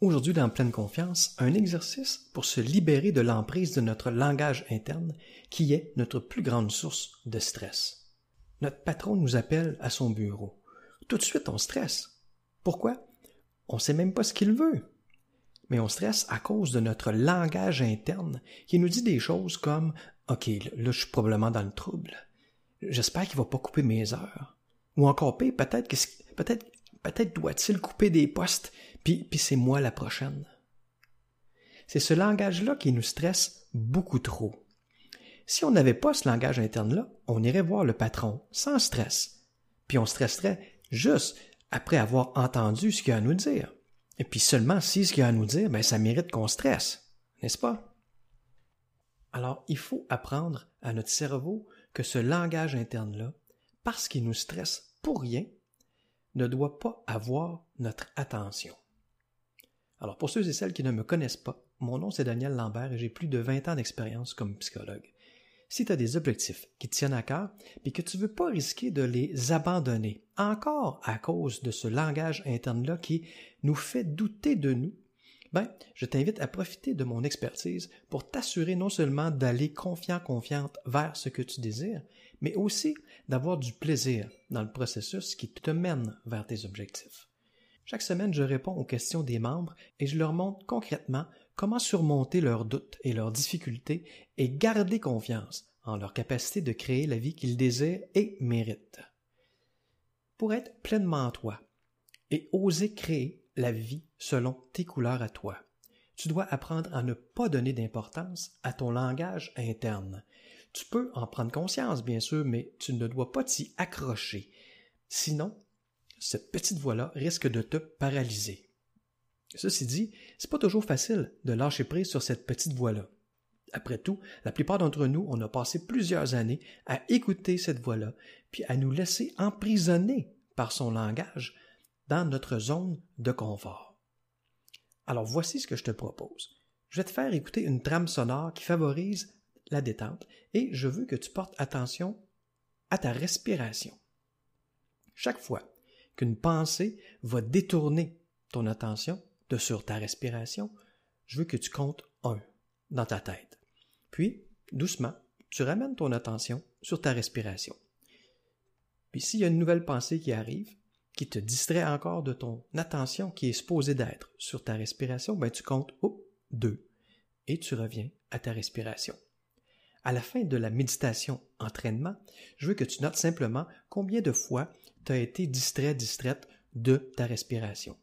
Aujourd'hui, dans Pleine Confiance, un exercice pour se libérer de l'emprise de notre langage interne qui est notre plus grande source de stress. Notre patron nous appelle à son bureau. Tout de suite, on stresse. Pourquoi? On ne sait même pas ce qu'il veut. Mais on stresse à cause de notre langage interne qui nous dit des choses comme OK, là, je suis probablement dans le trouble. J'espère qu'il va pas couper mes heures. Ou encore pire, peut-être peut-être peut-être doit-il couper des postes, puis, c'est moi la prochaine. C'est ce langage-là qui nous stresse beaucoup trop. Si on n'avait pas ce langage interne-là, on irait voir le patron sans stress, puis on stresserait juste après avoir entendu ce qu'il a à nous dire. Et puis seulement si ce qu'il a à nous dire, ben, ça mérite qu'on stresse, n'est-ce pas? Alors, il faut apprendre à notre cerveau que ce langage interne-là, parce qu'il nous stresse pour rien, ne doit pas avoir notre attention. Alors, pour ceux et celles qui ne me connaissent pas, mon nom c'est Daniel Lambert et j'ai plus de 20 ans d'expérience comme psychologue. Si tu as des objectifs qui tiennent à cœur, et que tu veux pas risquer de les abandonner, encore à cause de ce langage interne-là qui nous fait douter de nous, ben, je t'invite à profiter de mon expertise pour t'assurer non seulement d'aller confiant, confiante vers ce que tu désires, mais aussi d'avoir du plaisir dans le processus qui te mène vers tes objectifs. Chaque semaine, je réponds aux questions des membres et je leur montre concrètement comment surmonter leurs doutes et leurs difficultés et garder confiance en leur capacité de créer la vie qu'ils désirent et méritent. Pour être pleinement toi et oser créer la vie selon tes couleurs à toi. Tu dois apprendre à ne pas donner d'importance à ton langage interne. Tu peux en prendre conscience, bien sûr, mais tu ne dois pas t'y accrocher. Sinon, cette petite voix-là risque de te paralyser. Ceci dit, c'est pas toujours facile de lâcher prise sur cette petite voix-là. Après tout, la plupart d'entre nous, on a passé plusieurs années à écouter cette voix-là, puis à nous laisser emprisonner par son langage dans notre zone de confort. Alors voici ce que je te propose. Je vais te faire écouter une trame sonore qui favorise la détente et je veux que tu portes attention à ta respiration. Chaque fois qu'une pensée va détourner ton attention de sur ta respiration, je veux que tu comptes un dans ta tête. Puis, doucement, tu ramènes ton attention sur ta respiration. Puis s'il y a une nouvelle pensée qui arrive, qui te distrait encore de ton attention qui est supposée d'être sur ta respiration, ben tu comptes oh, deux et tu reviens à ta respiration. À la fin de la méditation entraînement, je veux que tu notes simplement combien de fois tu as été distrait, distraite de ta respiration.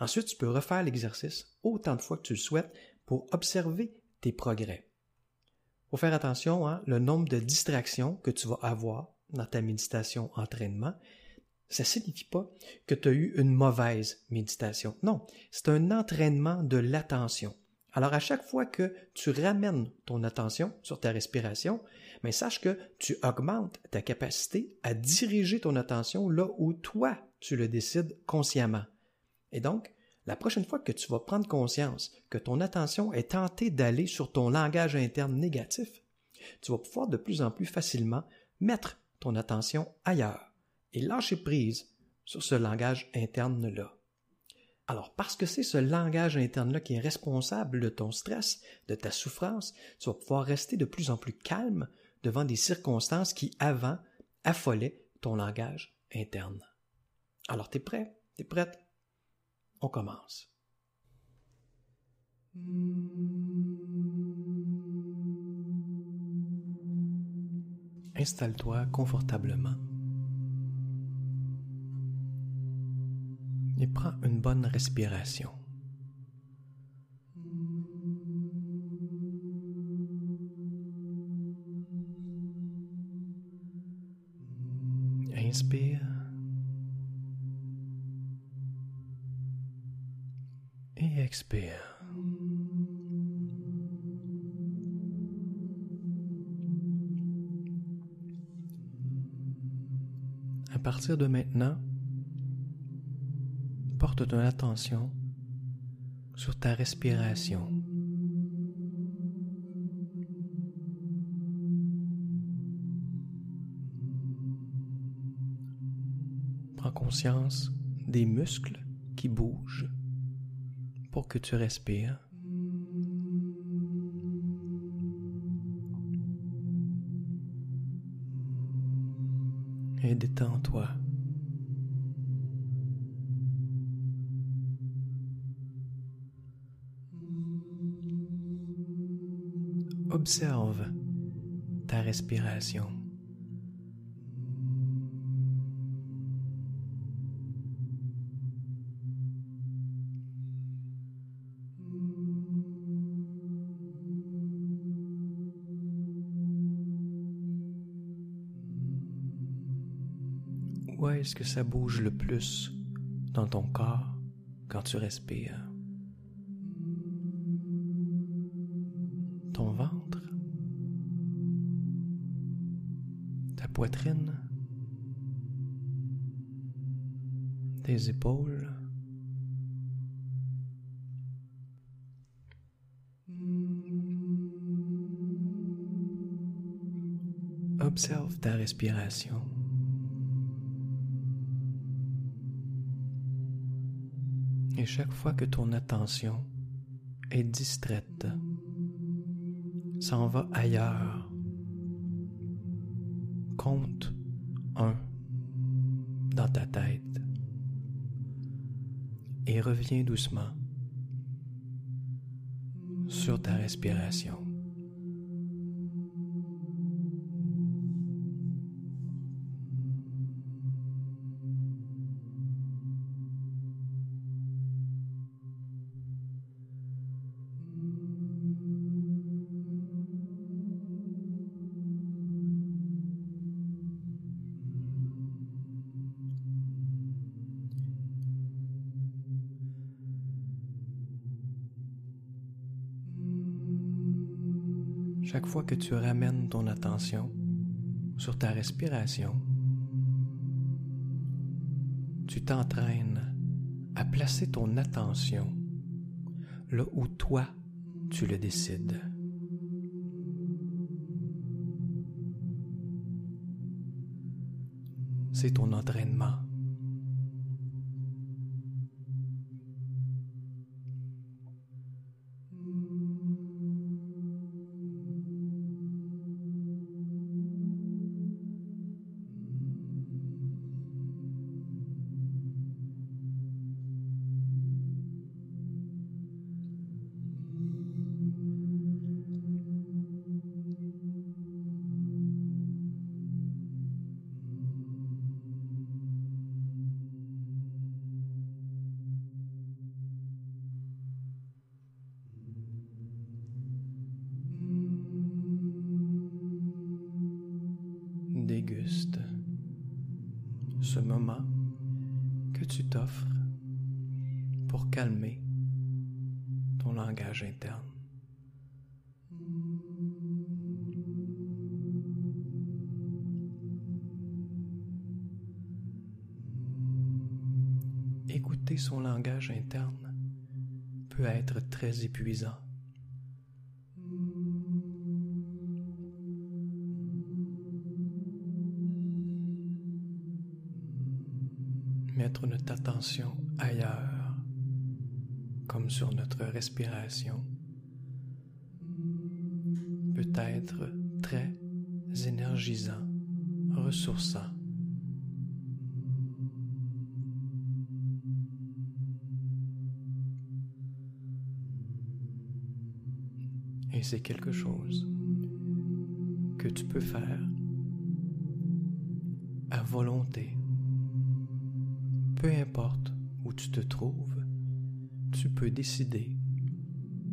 Ensuite, tu peux refaire l'exercice autant de fois que tu le souhaites pour observer tes progrès. Faut faire attention, hein, le nombre de distractions que tu vas avoir dans ta méditation entraînement, ça signifie pas que tu as eu une mauvaise méditation. Non, c'est un entraînement de l'attention. Alors à chaque fois que tu ramènes ton attention sur ta respiration, mais sache que tu augmentes ta capacité à diriger ton attention là où toi tu le décides consciemment. Et donc, la prochaine fois que tu vas prendre conscience que ton attention est tentée d'aller sur ton langage interne négatif, tu vas pouvoir de plus en plus facilement mettre ton attention ailleurs et lâcher prise sur ce langage interne-là. Alors, parce que c'est ce langage interne-là qui est responsable de ton stress, de ta souffrance, tu vas pouvoir rester de plus en plus calme devant des circonstances qui, avant, affolaient ton langage interne. Alors, t'es prêt? T'es prête? On commence. Installe-toi confortablement. Et prends une bonne respiration. Inspire et expire. À partir de maintenant, ton attention sur ta respiration. Prends conscience des muscles qui bougent. pour que tu respires. Et détends-toi. Observe ta respiration. Où est-ce que ça bouge le plus dans ton corps quand tu respires? Poitrine? Tes épaules? Observe ta respiration. Et chaque fois que ton attention est distraite, s'en va ailleurs, compte un dans ta tête et reviens doucement sur ta respiration. Chaque fois que tu ramènes ton attention sur ta respiration, tu t'entraînes à placer ton attention là où toi tu le décides. C'est ton entraînement. Calmer ton langage interne. Écouter son langage interne peut être très épuisant. mettre notre attention ailleurs, comme sur notre respiration, peut être très énergisant, ressourçant. Et c'est quelque chose que tu peux faire à volonté peu importe où tu te trouves, tu peux décider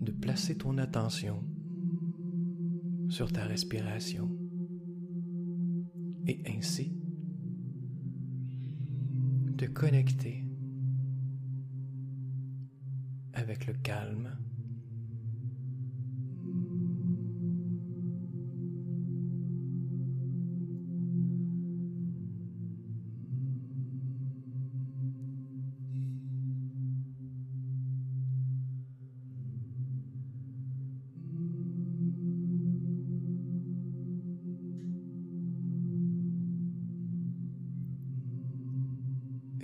de placer ton attention sur ta respiration. Et ainsi te connecter avec le calme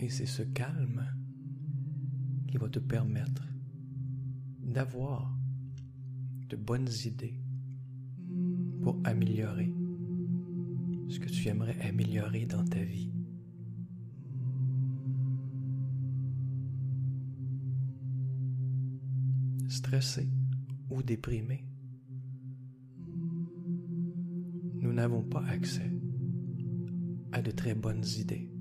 Et c'est ce calme qui va te permettre d'avoir de bonnes idées pour améliorer ce que tu aimerais améliorer dans ta vie. Stressé ou déprimé, nous n'avons pas accès à de très bonnes idées.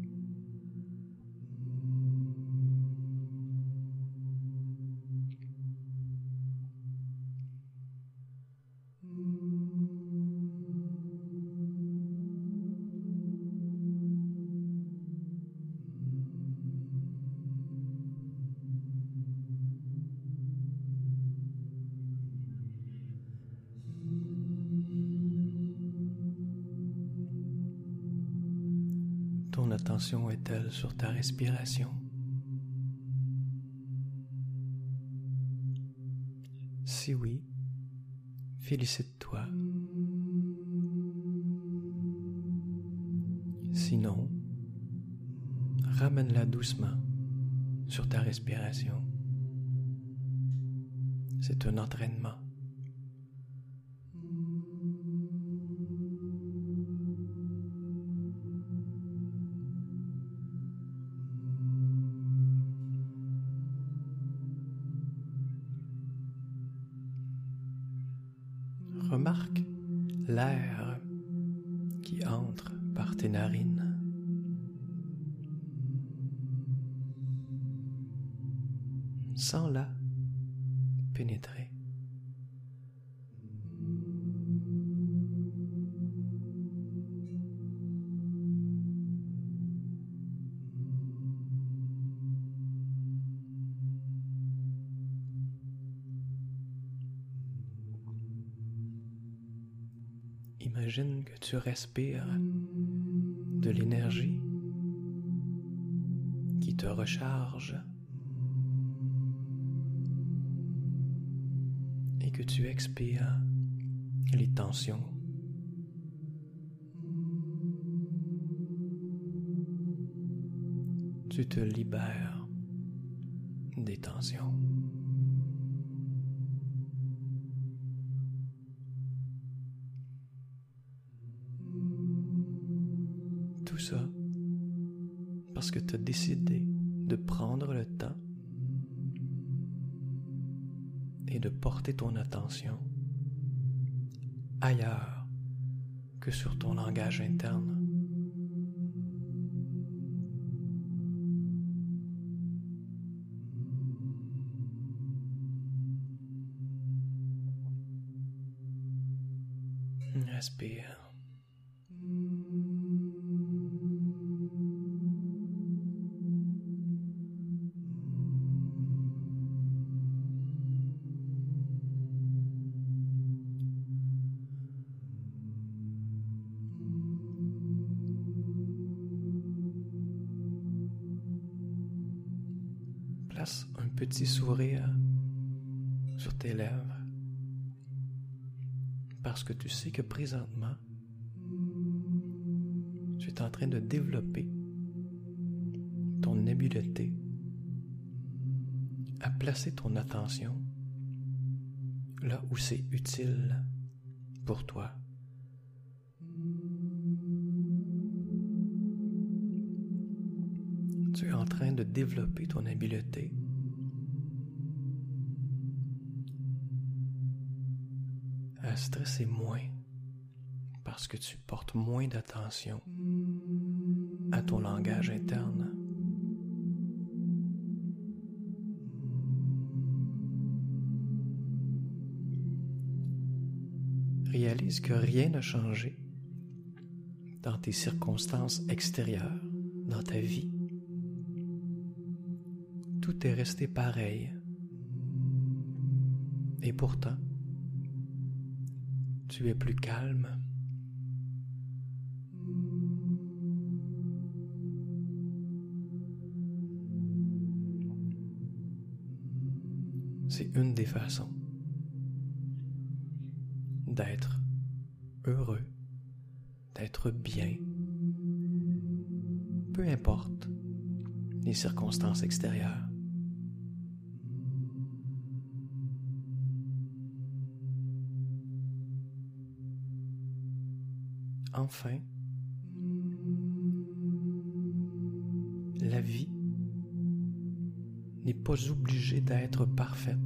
Est-elle sur ta respiration Si oui, félicite-toi. Sinon, ramène-la doucement sur ta respiration. C'est un entraînement. Sens-la pénétrer. Imagine que tu respires de l'énergie qui te recharge que tu expires les tensions. Tu te libères des tensions. Tout ça parce que tu as décidé de prendre le temps et de porter ton attention ailleurs que sur ton langage interne. Respire. Un petit sourire sur tes lèvres parce que tu sais que présentement, tu es en train de développer ton habileté à placer ton attention là où c'est utile pour toi. De développer ton habileté à stresser moins parce que tu portes moins d'attention à ton langage interne. Réalise que rien n'a changé dans tes circonstances extérieures, dans ta vie. Tout est resté pareil. Et pourtant, tu es plus calme. C'est une des façons d'être heureux, d'être bien, peu importe les circonstances extérieures. Enfin, la vie n'est pas obligée d'être parfaite.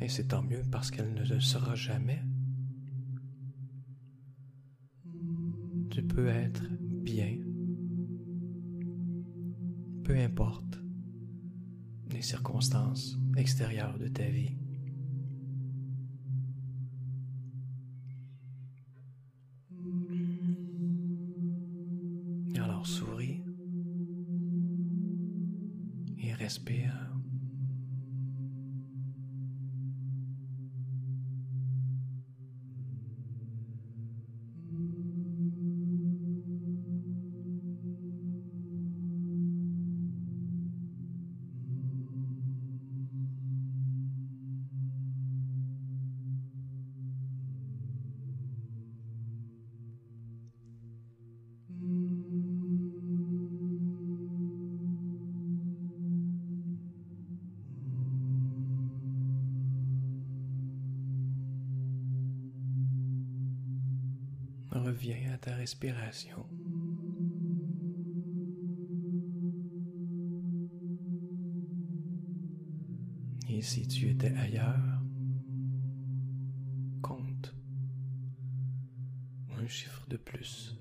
Et c'est tant mieux parce qu'elle ne le sera jamais. Tu peux être bien, peu importe les circonstances extérieures de ta vie. Souris et respire. Reviens à ta respiration. Et si tu étais ailleurs, compte un chiffre de plus.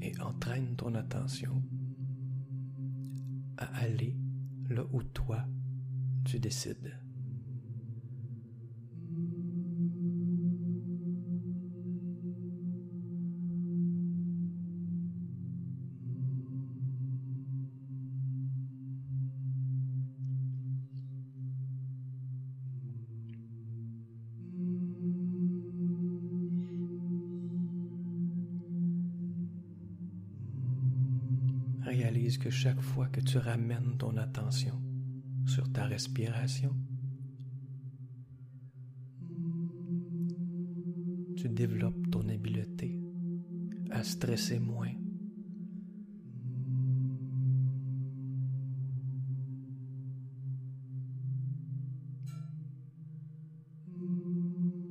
Et entraîne ton attention à aller là où toi tu décides. Réalise que chaque fois que tu ramènes ton attention sur ta respiration, tu développes ton habileté à stresser moins.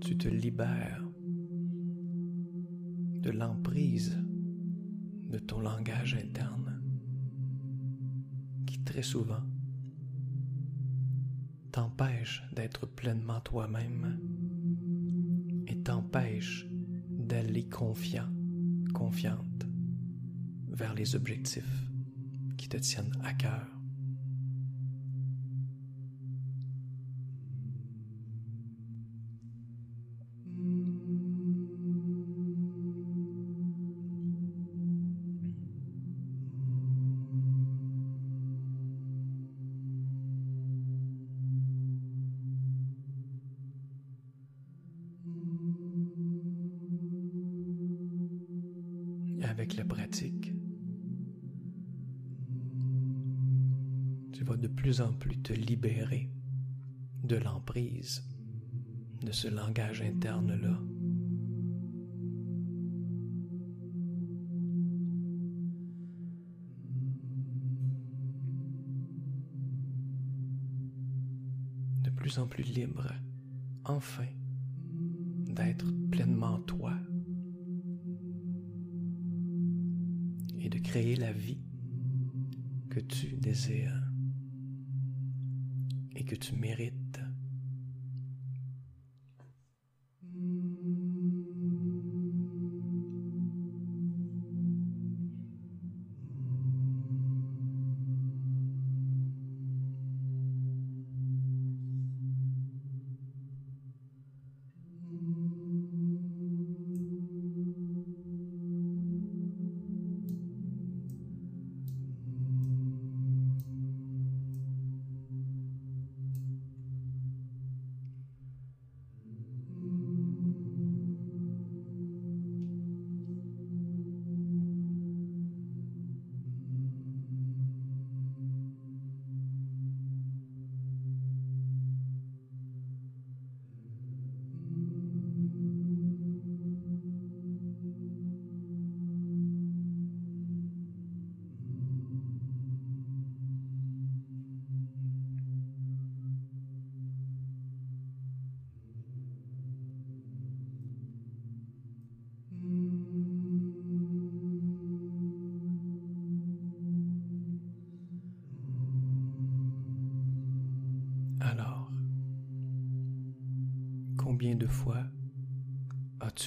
Tu te libères de l'emprise de ton langage interne très souvent t'empêche d'être pleinement toi-même et t'empêche d'aller confiant, confiante vers les objectifs qui te tiennent à cœur. Avec la pratique, tu vas de plus en plus te libérer de l'emprise de ce langage interne-là. De plus en plus libre, enfin, d'être pleinement toi. de créer la vie que tu désires et que tu mérites.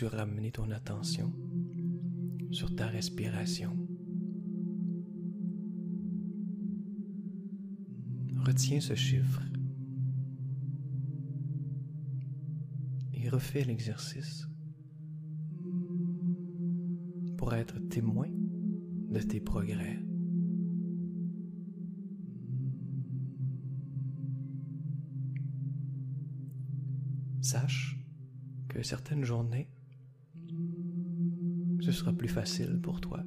Ramené ton attention sur ta respiration? Retiens ce chiffre et refais l'exercice pour être témoin de tes progrès. Sache que certaines journées, ce sera plus facile pour toi.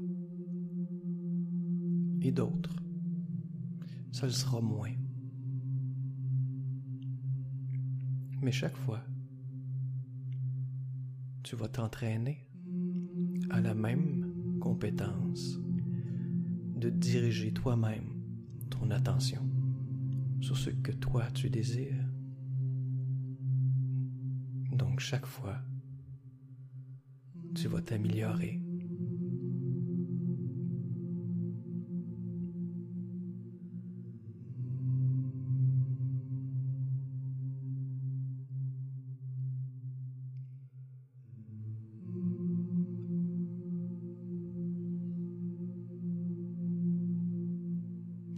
Et d'autres, ça le sera moins. Mais chaque fois, tu vas t'entraîner à la même compétence de diriger toi-même ton attention sur ce que toi tu désires donc chaque fois, tu vas t'améliorer.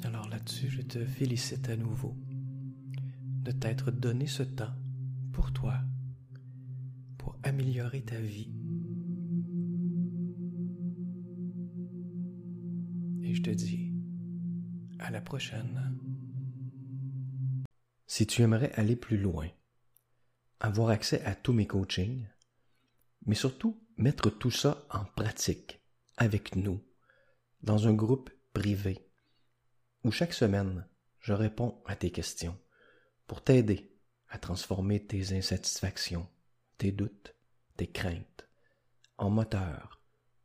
Alors là-dessus, je te félicite à nouveau de t'être donné ce temps pour toi améliorer ta vie. Te dis à la prochaine. Si tu aimerais aller plus loin, avoir accès à tous mes coachings, mais surtout mettre tout ça en pratique avec nous, dans un groupe privé, où chaque semaine, je réponds à tes questions pour t'aider à transformer tes insatisfactions, tes doutes, tes craintes, en moteur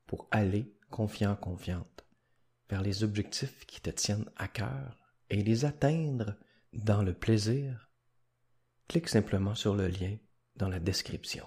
pour aller confiant, confiante vers les objectifs qui te tiennent à cœur et les atteindre dans le plaisir, clique simplement sur le lien dans la description.